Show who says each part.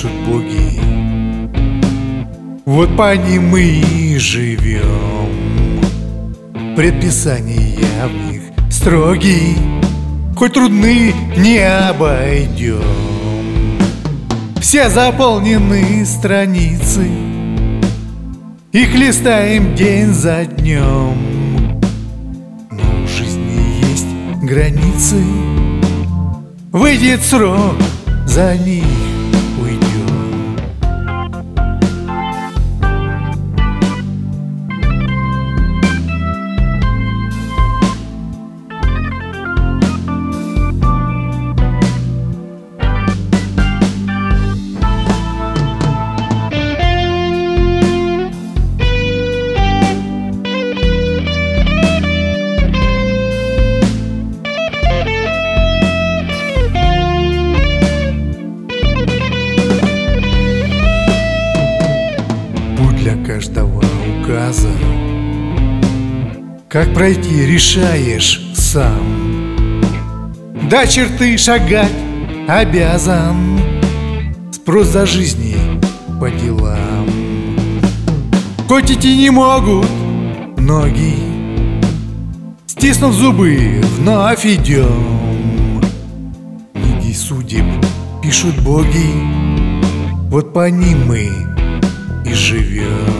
Speaker 1: пишут боги. Вот по ним мы и живем. Предписания в них строги, Хоть трудны не обойдем. Все заполнены страницы, Их листаем день за днем. Но у жизни есть границы, Выйдет срок за них. Для каждого указа. Как пройти, решаешь сам. До черты шагать обязан. Спрос за жизни по делам. Хоть идти не могут ноги Стиснув зубы, вновь идем. Книги судеб пишут боги. Вот по ним мы и живем.